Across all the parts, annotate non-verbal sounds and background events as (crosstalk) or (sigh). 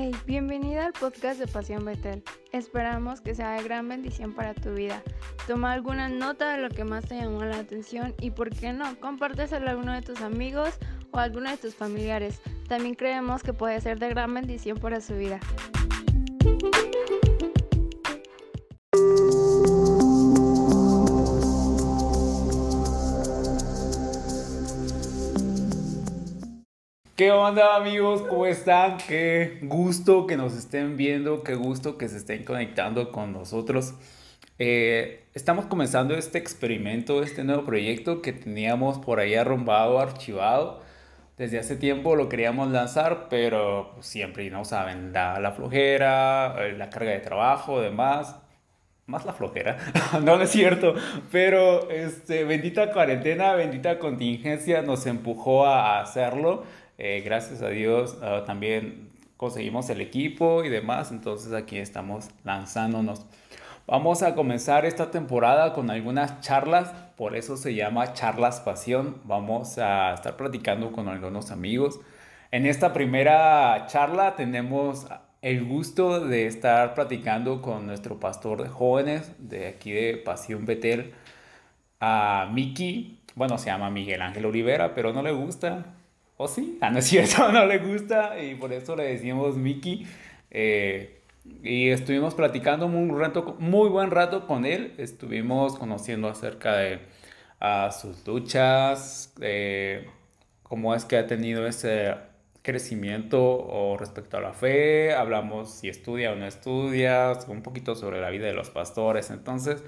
Hey, bienvenida al podcast de Pasión Betel. Esperamos que sea de gran bendición para tu vida. Toma alguna nota de lo que más te llamó la atención y, por qué no, compárteselo a alguno de tus amigos o a alguno de tus familiares. También creemos que puede ser de gran bendición para su vida. ¿Qué onda amigos? ¿Cómo están? Qué gusto que nos estén viendo, qué gusto que se estén conectando con nosotros. Eh, estamos comenzando este experimento, este nuevo proyecto que teníamos por ahí arrumbado, archivado. Desde hace tiempo lo queríamos lanzar, pero siempre, no saben, la, la flojera, eh, la carga de trabajo, demás. Más la flojera, (laughs) no, no es cierto, pero este, bendita cuarentena, bendita contingencia nos empujó a hacerlo. Eh, gracias a Dios ah, también conseguimos el equipo y demás, entonces aquí estamos lanzándonos. Vamos a comenzar esta temporada con algunas charlas, por eso se llama Charlas Pasión. Vamos a estar platicando con algunos amigos. En esta primera charla tenemos el gusto de estar platicando con nuestro pastor de jóvenes de aquí de Pasión Betel, a Miki. Bueno, se llama Miguel Ángel Olivera, pero no le gusta. ¿O sí? Ah, no es cierto, (laughs) no le gusta y por eso le decimos Mickey. Eh, y estuvimos platicando un rato, muy buen rato con él. Estuvimos conociendo acerca de sus luchas, cómo es que ha tenido ese crecimiento o respecto a la fe. Hablamos si estudia o no estudia, un poquito sobre la vida de los pastores. Entonces,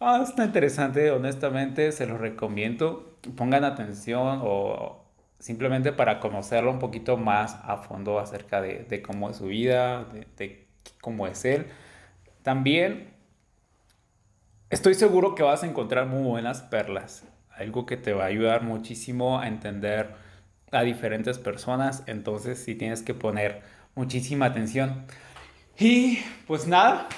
ah, está interesante, honestamente, se los recomiendo. Pongan atención o simplemente para conocerlo un poquito más a fondo acerca de, cómo es su vida, de, cómo es él. También estoy seguro que vas a encontrar muy buenas perlas, algo que te va a ayudar muchísimo a entender a diferentes personas, entonces sí tienes que poner muchísima atención. Y pues nada,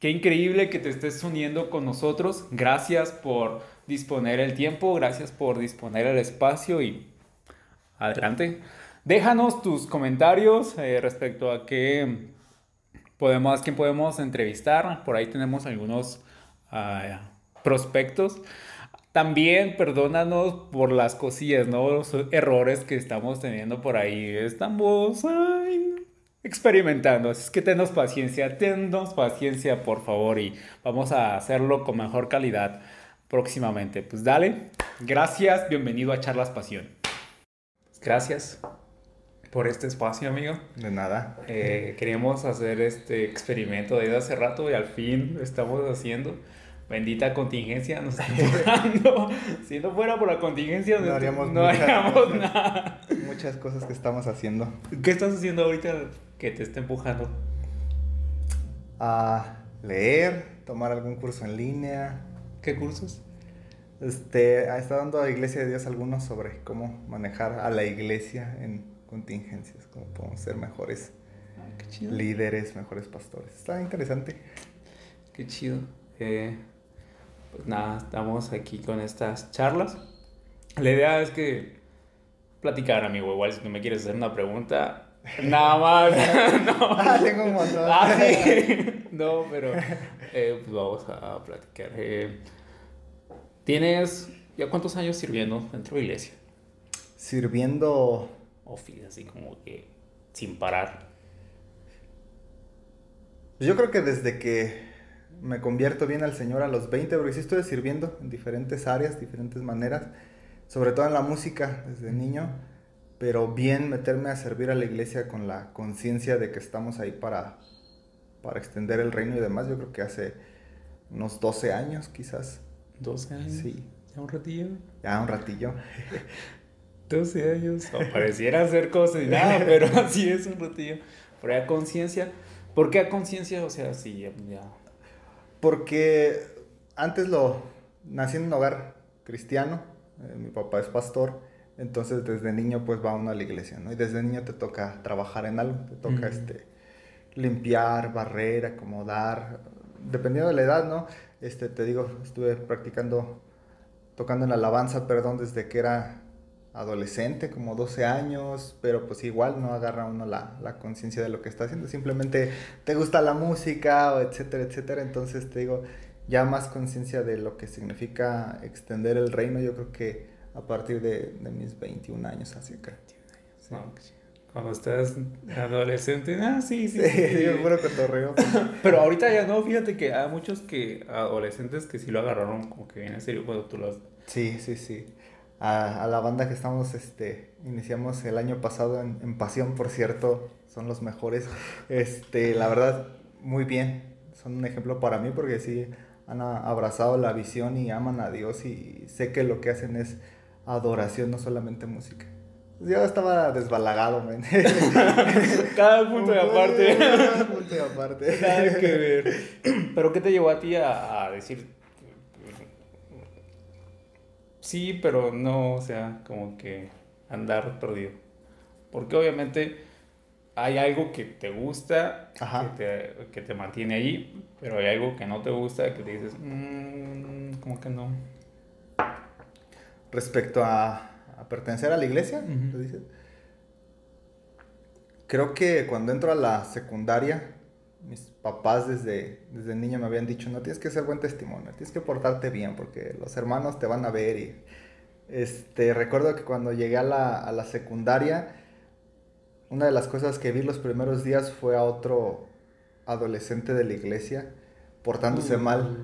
qué increíble que te estés uniendo con nosotros. Gracias por disponer el tiempo, gracias por disponer el espacio y adelante. Déjanos tus comentarios eh, respecto a qué podemos, quién podemos entrevistar. Por ahí tenemos algunos ah, prospectos. También perdónanos por las cosillas, ¿no? Los errores que estamos teniendo por ahí. Estamos experimentando. Así que tenos paciencia, tenos paciencia, por favor, y vamos a hacerlo con mejor calidad próximamente. Pues dale, gracias, bienvenido a Charlas Pasión. Gracias por este espacio, amigo. De nada. Eh, queríamos hacer este experimento desde hace rato y al fin lo estamos haciendo. Bendita contingencia nos está (laughs) empujando. si no fuera por la contingencia, no haríamos, nada. Muchas cosas que estamos haciendo. ¿Qué estás haciendo ahorita que te está empujando? A leer, tomar algún curso en línea. ¿Qué cursos? Este, está dando a Iglesia de Dios algunos sobre cómo manejar a la iglesia en contingencias, cómo podemos ser mejores ah, líderes, mejores pastores. Está interesante. Qué chido. Eh, pues nada, estamos aquí con estas charlas. La idea es que platicar, amigo. Igual si tú me quieres hacer una pregunta, (laughs) nada más. (laughs) (laughs) no. Ah, tengo un montón. Ah, sí. no, pero eh, pues vamos a platicar. Eh, ¿Tienes ya cuántos años sirviendo dentro de la iglesia? Sirviendo... Office, así como que sin parar. Yo creo que desde que me convierto bien al Señor a los 20, porque sí estoy sirviendo en diferentes áreas, diferentes maneras, sobre todo en la música desde niño, pero bien meterme a servir a la iglesia con la conciencia de que estamos ahí para, para extender el reino y demás, yo creo que hace unos 12 años quizás. 12 años. Sí. ¿Ya un ratillo? Ya un ratillo. (laughs) 12 años. pareciera ser cosas y nada, (laughs) pero así es un ratillo. Pero a conciencia. ¿Por qué a conciencia? O sea, sí, ya, Porque antes lo nací en un hogar cristiano. Eh, mi papá es pastor. Entonces desde niño pues va uno a la iglesia, ¿no? Y desde niño te toca trabajar en algo. Te toca este limpiar, barrer, acomodar. Dependiendo de la edad, ¿no? Este, te digo, estuve practicando, tocando en alabanza, perdón, desde que era adolescente, como 12 años, pero pues igual no agarra uno la, la conciencia de lo que está haciendo, simplemente te gusta la música, o etcétera, etcétera, entonces te digo, ya más conciencia de lo que significa extender el reino, yo creo que a partir de, de mis 21 años hacia acá. Sí. Cuando estás adolescente, ah, sí, sí. Sí, sí, puro cotorreo. (laughs) Pero ahorita ya no, fíjate que hay muchos que adolescentes que sí lo agarraron como que bien en serio cuando tú lo Sí, sí, sí. A, a, la banda que estamos, este, iniciamos el año pasado en, en, Pasión, por cierto, son los mejores. Este, la verdad, muy bien. Son un ejemplo para mí porque sí han abrazado la visión y aman a Dios y sé que lo que hacen es adoración, no solamente música. Yo estaba desbalagado, man. (laughs) Cada punto de aparte. (laughs) Cada punto de aparte. Nada que ver. Pero ¿qué te llevó a ti a, a, decir? Sí, pero no, o sea, como que andar perdido. Porque obviamente hay algo que te gusta, que te, que te, mantiene ahí, pero hay algo que no te gusta, que te dices, mmm, como que no. Respecto a a pertenecer a la iglesia, uh -huh. dices? Creo que cuando entro a la secundaria, mis papás desde, desde niño me habían dicho, no tienes que ser buen testimonio, tienes que portarte bien porque los hermanos te van a ver. Y, este, recuerdo que cuando llegué a la, a la secundaria, una de las cosas que vi los primeros días fue a otro adolescente de la iglesia portándose uh -huh. mal.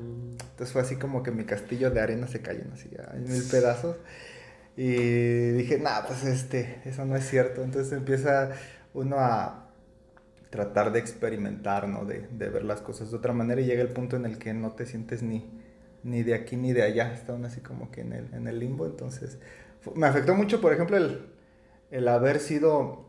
Entonces fue así como que mi castillo de arena se cayó así en mil pedazos. Y dije, nah, pues este, eso no es cierto. Entonces empieza uno a tratar de experimentar, ¿no? De, de, ver las cosas de otra manera y llega el punto en el que no te sientes ni, ni de aquí ni de allá, está aún así como que en el, en el limbo. Entonces, me afectó mucho, por ejemplo, el, el haber sido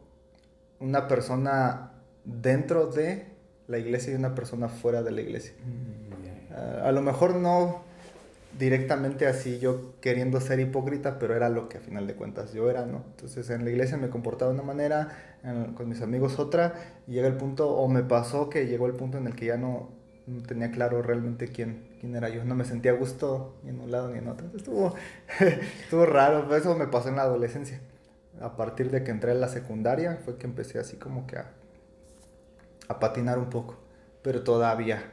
una persona dentro de la iglesia y una persona fuera de la iglesia. Mm, yeah. uh, a lo mejor no directamente así yo queriendo ser hipócrita, pero era lo que a final de cuentas yo era, ¿no? Entonces en la iglesia me comportaba de una manera, en, con mis amigos otra, y llega el punto, o me pasó que llegó el punto en el que ya no, tenía claro realmente quién, quién era yo, no me sentía a gusto ni en un lado ni en otro, Entonces, estuvo, (laughs) estuvo raro, eso me pasó en la adolescencia. A partir de que entré a la secundaria fue que empecé así como que a, a patinar un poco, pero todavía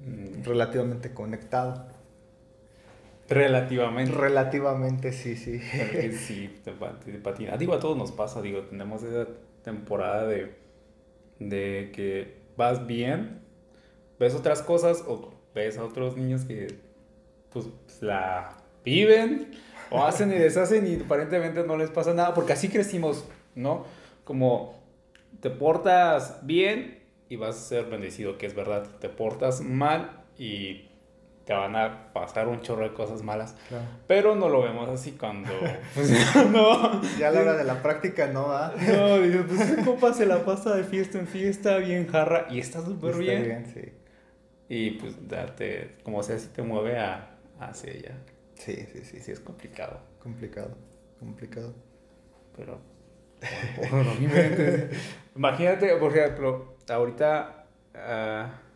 mm. relativamente conectado. Relativamente. Relativamente, sí, sí. Porque (laughs) sí, te, te patina. Digo, a todos nos pasa, digo, tenemos esa temporada de, de que vas bien, ves otras cosas o ves a otros niños que pues la viven o hacen y deshacen y aparentemente no les pasa nada porque así crecimos, ¿no? Como te portas bien y vas a ser bendecido, que es verdad, te portas mal y te van a pasar un chorro de cosas malas. Claro. Pero no lo vemos así cuando. (laughs) Pues, (laughs) no. Ya a la hora de la práctica no va. No, digo, pues ese compa se la pasa de fiesta en fiesta, bien jarra, y está súper bien. bien sí. Y pues date, como sea, si te mueve a, hacia ella. Sí, sí, sí. Sí, es complicado. Complicado, complicado. Pero. Bueno, (laughs) imagínate, por ejemplo, ahorita. Uh,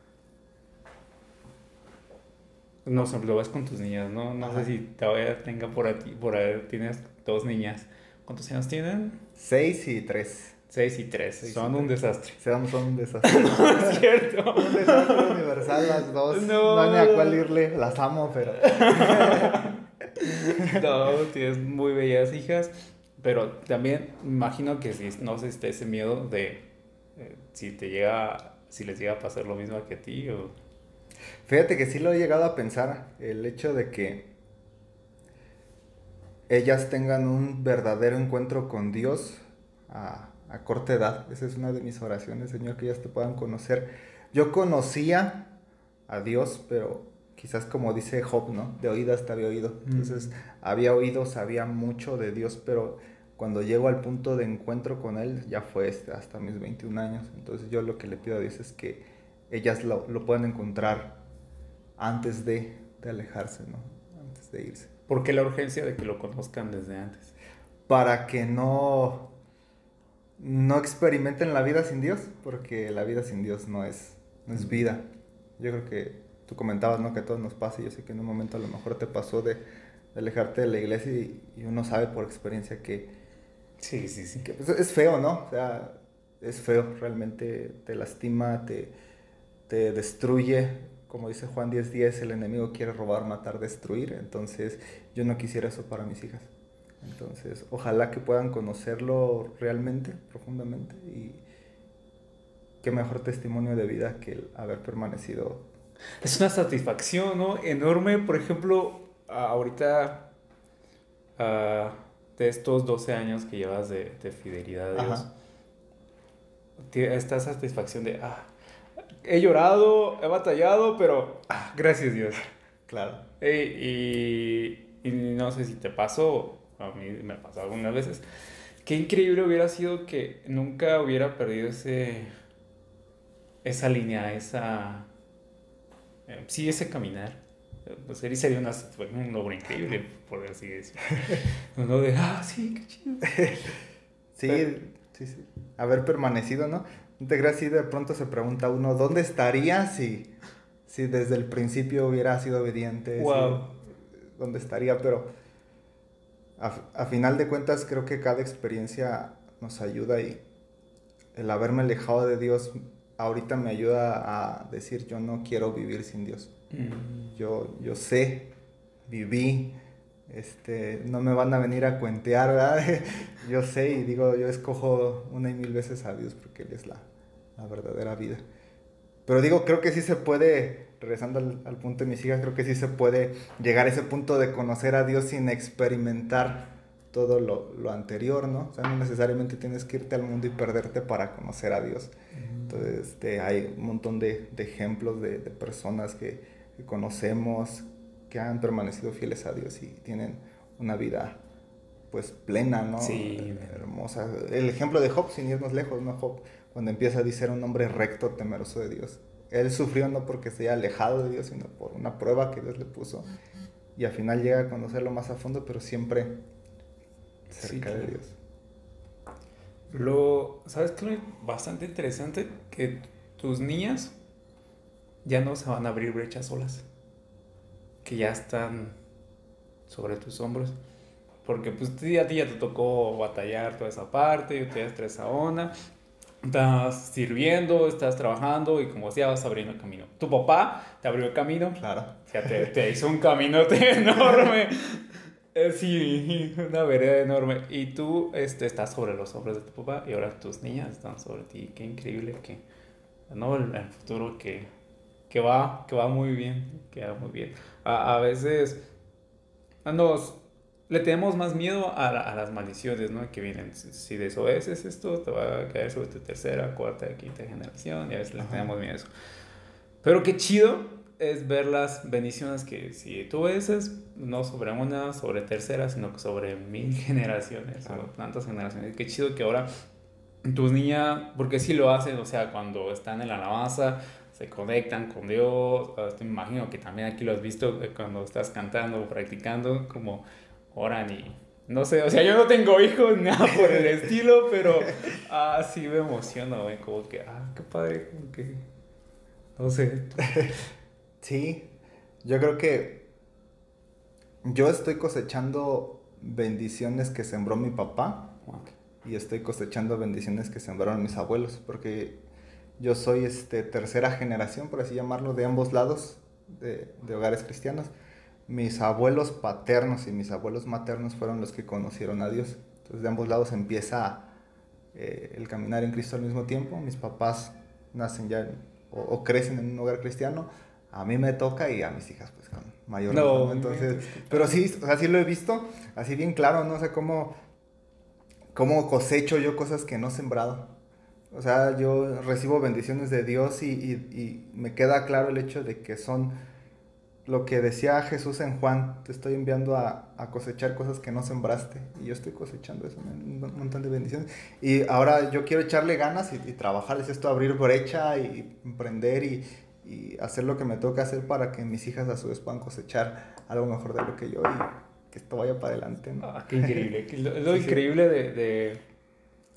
no sé, lo ves con tus niñas, ¿no? No Ajá. sé si todavía tenga por aquí, por ahí tienes dos niñas. ¿Cuántos años tienen? Seis y tres. Seis y tres. Seis son y un tres. desastre. Son, son un desastre. (laughs) no es cierto. un desastre universal las dos. No. no hay a cuál irle. Las amo, pero... (laughs) no, tienes muy bellas hijas. Pero también imagino que si no sé si ese miedo de eh, si te llega, si les llega a pasar lo mismo que a ti o... Fíjate que sí lo he llegado a pensar, el hecho de que ellas tengan un verdadero encuentro con Dios a, a, corta edad. Esa es una de mis oraciones, Señor, que ellas te puedan conocer. Yo conocía a Dios, pero quizás como dice Job, ¿no? De oídas te había oído. Entonces, mm. había oído, sabía mucho de Dios, pero cuando llego al punto de encuentro con Él, ya fue este, hasta mis 21 años. Entonces, yo lo que le pido a Dios es que ellas lo, lo puedan encontrar antes de, de, alejarse, ¿no? Antes de irse. ¿Por qué la urgencia de que lo conozcan desde antes? Para que no, no experimenten la vida sin Dios, porque la vida sin Dios no es, no es vida. Yo creo que tú comentabas, ¿no? Que a todos nos pasa, y yo sé que en un momento a lo mejor te pasó de, alejarte de la iglesia y, uno sabe por experiencia que... Sí, sí, sí. Que, pues, es feo, ¿no? O sea, es feo, realmente te lastima, te, te destruye. Como dice Juan 10:10, el enemigo quiere robar, matar, destruir. Entonces, yo no quisiera eso para mis hijas. Entonces, ojalá que puedan conocerlo realmente, profundamente y qué mejor testimonio de vida que el haber permanecido. Es una satisfacción, ¿no? Enorme, por ejemplo, ahorita de estos 12 años que llevas de, fidelidad a Dios, esta satisfacción de, ah, he llorado, he batallado, pero ah, gracias Dios. Claro. y, y, no sé si te pasó, a mí me pasó algunas veces, qué increíble hubiera sido que nunca hubiera perdido ese, esa línea, esa, eh, sí, ese caminar. Pues sería una, un logro increíble, por así decirlo. (laughs) Uno de, ah, sí, qué chido. (laughs) sí, sí, sí. Haber permanecido, ¿no? ¿No te creas si de pronto se pregunta uno, ¿dónde estaría si, si desde el principio hubiera sido obediente? Wow. ¿Dónde estaría? Pero a, final de cuentas creo que cada experiencia nos ayuda y el haberme alejado de Dios ahorita me ayuda a decir yo no quiero vivir sin Dios. Mm. Yo, yo sé, viví, este, no me van a venir a cuentear, ¿verdad? (laughs) yo sé y digo, yo escojo una y mil veces a Dios porque Él es la, la verdadera vida. Pero digo, creo que sí se puede regresando al, punto de mis hijas, creo que sí se puede llegar a ese punto de conocer a Dios sin experimentar todo lo, lo, anterior, ¿no? O sea, no necesariamente tienes que irte al mundo y perderte para conocer a Dios. Entonces, este, hay un montón de, de ejemplos de, de personas que, que, conocemos que han permanecido fieles a Dios y tienen una vida, pues, plena, ¿no? Sí. Hermosa. El ejemplo de Job, sin irnos lejos, ¿no? Job, cuando empieza a decir un hombre recto, temeroso de Dios. Él sufrió no porque se haya alejado de Dios, sino por una prueba que Dios le puso. Y al final llega a conocerlo más a fondo, pero siempre cerca de Dios. Lo, ¿sabes qué? Bastante interesante que tus niñas ya no se van a abrir brechas solas. Que ya están sobre tus hombros. Porque pues a ti ya te tocó batallar toda esa parte, yo te esa onda estás sirviendo, estás trabajando y como decía, vas abriendo el camino. Tu papá te abrió el camino. Claro. O sea, te, te hizo un caminote (laughs) enorme. Eh, sí, una vereda enorme. Y tú este, estás sobre los hombros de tu papá y ahora tus niñas están sobre ti. Qué increíble que, ¿no? El, futuro que, que, va, que va muy bien, que va muy bien. A, a veces nos le tenemos más miedo a, a, las maldiciones, ¿no? Que vienen, si desobedeces esto, te va a caer sobre tu tercera, cuarta, quinta generación, y a veces le tenemos miedo a eso. Pero qué chido es ver las bendiciones que si tú obedeces, no sobre una, sobre tercera, sino que sobre mil (laughs) generaciones, o tantas generaciones. Qué chido que ahora tus niñas, porque sí lo hacen, o sea, cuando están en la alabanza, se conectan con Dios, te imagino que también aquí lo has visto eh, cuando estás cantando, practicando, como oran y no sé, o sea, yo no tengo hijos ni (laughs) nada por el estilo, pero ah, sí me emociona, güey, como que, ah, qué padre, como que, no sé. (laughs) Sí, yo creo que yo estoy cosechando bendiciones que sembró mi papá y estoy cosechando bendiciones que sembraron mis abuelos, porque yo soy este, tercera generación, por así llamarlo, de ambos lados de, de hogares cristianos mis abuelos paternos y mis abuelos maternos fueron los que conocieron a Dios. Entonces de ambos lados empieza eh, el caminar en Cristo al mismo tiempo. Mis papás nacen ya o, crecen en un hogar cristiano. A mí me toca y a mis hijas pues con mayor no, Entonces, pero sí, o sea, sí lo he visto, así bien claro, no sé cómo, cómo cosecho yo cosas que no he sembrado. O sea, yo recibo bendiciones de Dios y, y me queda claro el hecho de que son lo que decía Jesús en Juan, te estoy enviando a, cosechar cosas que no sembraste. Y yo estoy cosechando eso, un montón de bendiciones. Y ahora yo quiero echarle ganas y, trabajar, es esto, abrir brecha y emprender y, hacer lo que me toca hacer para que mis hijas a su vez puedan cosechar algo mejor de lo que yo y que esto vaya para adelante. Ah, qué increíble. (laughs) lo, increíble De,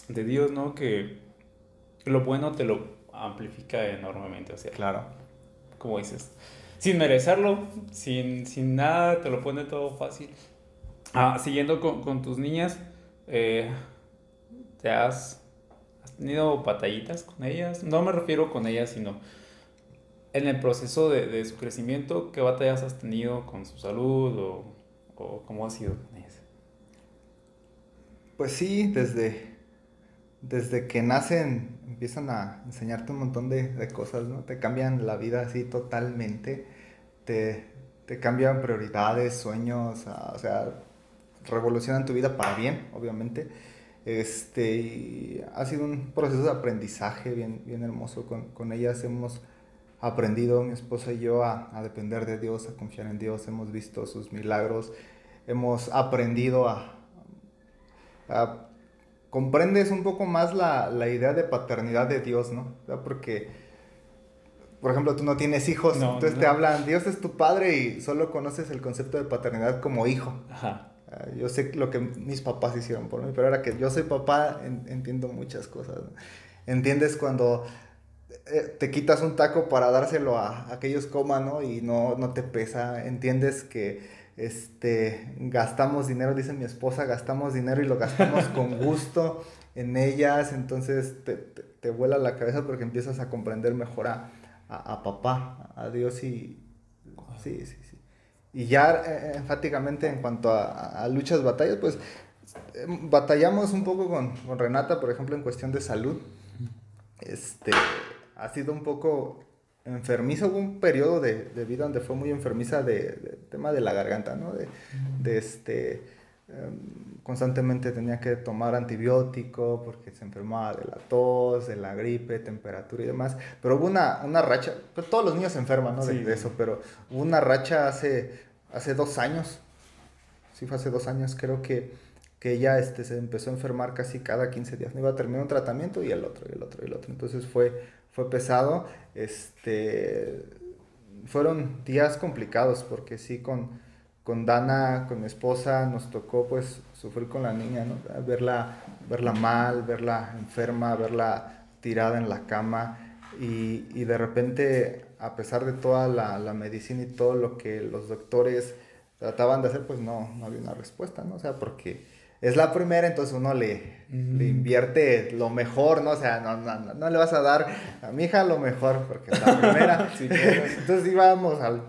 de, Dios, ¿no? Que lo bueno te lo amplifica enormemente. O sea, claro. Como dices sin merecerlo, sin, sin nada, te lo pone todo fácil. Ah, siguiendo con, con tus niñas, eh, ¿te has, tenido batallitas con ellas? No me refiero con ellas, sino en el proceso de, de su crecimiento, ¿qué batallas has tenido con su salud o, o cómo ha sido con ellas? Pues sí, desde, desde que nacen empiezan a enseñarte un montón de, de cosas, ¿no? Te cambian la vida así totalmente, te, te cambian prioridades, sueños, o sea, revolucionan tu vida para bien, obviamente. Este, y ha sido un proceso de aprendizaje bien, bien hermoso. Con, con ellas hemos aprendido, mi esposa y yo, a, a, depender de Dios, a confiar en Dios. Hemos visto sus milagros, hemos aprendido a... a comprendes un poco más la, la, idea de paternidad de Dios, ¿no? Porque, por ejemplo, tú no tienes hijos, no, entonces no. te hablan, Dios es tu padre y solo conoces el concepto de paternidad como hijo. Ajá. Ah, yo sé lo que mis papás hicieron por mí, pero ahora que yo soy papá, entiendo muchas cosas. Entiendes cuando eh, te quitas un taco para dárselo a, a que ellos coman, ¿no? Y no, no te pesa. Entiendes que este, gastamos dinero, dice mi esposa, gastamos dinero y lo gastamos con (laughs) gusto en ellas. Entonces te, te, te vuela la cabeza porque empiezas a comprender mejor a, a, a papá, a Dios y... Sí, sí, sí. Y ya eh, enfáticamente en cuanto a, a, luchas, batallas, pues eh, batallamos un poco con, con, Renata, por ejemplo, en cuestión de salud. Este, ha sido un poco enfermiza, hubo un periodo de, de vida donde fue muy enfermiza de, de, tema de la garganta, ¿no? De, de este, um, constantemente tenía que tomar antibiótico porque se enfermaba de la tos, de la gripe, temperatura y demás. Pero hubo una, una racha, pues todos los niños se enferman, ¿no? Sí. De, eso, pero hubo una racha hace, hace dos años, sí fue hace dos años, creo que, que ella este, se empezó a enfermar casi cada 15 días. No iba a terminar un tratamiento y el otro, y el otro, y el otro. Entonces fue, fue pesado. Este, fueron días complicados porque sí, con, con Dana, con mi esposa, nos tocó pues sufrir con la niña, ¿no? Verla, verla mal, verla enferma, verla tirada en la cama y, y de repente, a pesar de toda la, la, medicina y todo lo que los doctores trataban de hacer, pues no, no había una respuesta, ¿no? O sea, porque es la primera, entonces uno le, mm. le invierte lo mejor, ¿no? O sea, no, no, no, le vas a dar a mi hija lo mejor porque es la primera. (laughs) sí, entonces íbamos al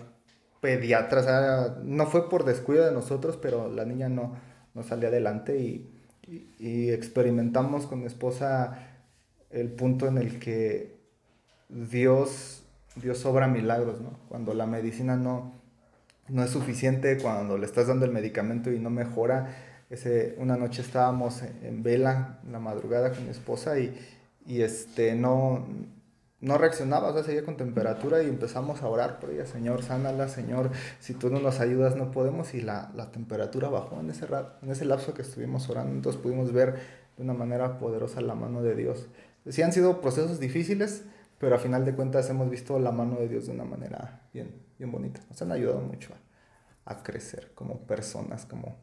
pediatra, o sea, no fue por descuido de nosotros, pero la niña no, no salía adelante y, y, y experimentamos con mi esposa el punto en el que Dios, Dios obra milagros, ¿no? Cuando la medicina no, no es suficiente, cuando le estás dando el medicamento y no mejora, ese, una noche estábamos en vela en la madrugada con mi esposa y, y este, no, no reaccionaba, o sea, seguía con temperatura y empezamos a orar por ella, Señor, sánala, Señor, si tú no nos ayudas no podemos y la, la temperatura bajó en ese, en ese lapso que estuvimos orando, entonces pudimos ver de una manera poderosa la mano de Dios. Sí han sido procesos difíciles, pero a final de cuentas hemos visto la mano de Dios de una manera bien, bien bonita. Nos han ayudado mucho a, a crecer como personas, como,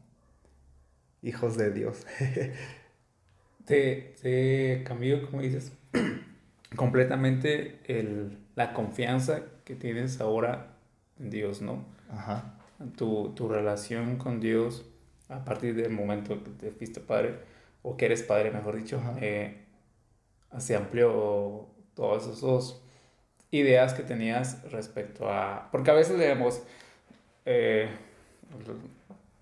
hijos de Dios. (laughs) te, te cambió, como dices, (clears throat) completamente el, la confianza que tienes ahora en Dios, ¿no? Ajá. Tu, tu relación con Dios a partir del momento que te fuiste padre, o que eres padre, mejor dicho, eh, se amplió todas esas ideas que tenías respecto a... Porque a veces leemos... Eh,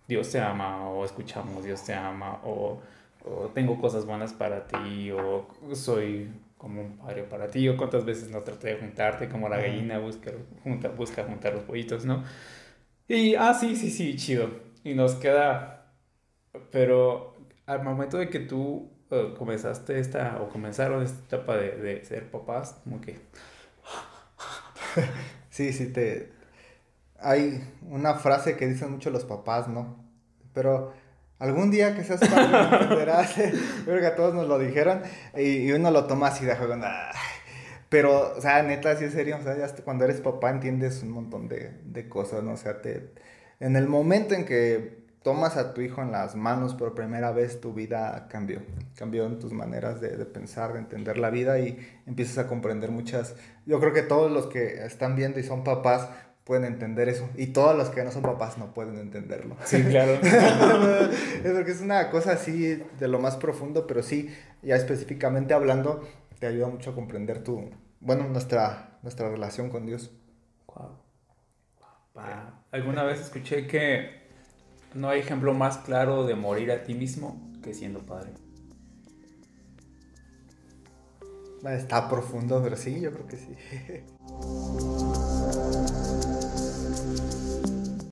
Dios te ama, o escuchamos Dios te ama, o, o, tengo cosas buenas para ti, o soy como un padre para ti, o cuántas veces no traté de juntarte como la gallina busca, junta, busca juntar los pollitos, ¿no? Y, ah, sí, sí, sí, chido. Y nos queda, pero al momento de que tú uh, comenzaste esta, o comenzaron esta etapa de, de ser papás, como que... (laughs) sí, sí, te, hay una frase que dicen mucho los papás, ¿no? Pero algún día que seas padre entenderás, creo que a todos nos lo dijeron, y, y uno lo toma así de juego, pero, o sea, neta, sí es serio, o sea, ya cuando eres papá entiendes un montón de, de cosas, ¿no? O sea, te, en el momento en que tomas a tu hijo en las manos por primera vez, tu vida cambió. Cambió en tus maneras de, de, pensar, de entender la vida y empiezas a comprender muchas... Yo creo que todos los que están viendo y son papás pueden entender eso. Y todos los que no son papás no pueden entenderlo. Sí, claro. (laughs) es porque es una cosa así de lo más profundo, pero sí, ya específicamente hablando, te ayuda mucho a comprender tu, bueno, nuestra, nuestra relación con Dios. Wow. Alguna vez escuché que no hay ejemplo más claro de morir a ti mismo que siendo padre. Está profundo, pero sí, yo creo que sí. (laughs)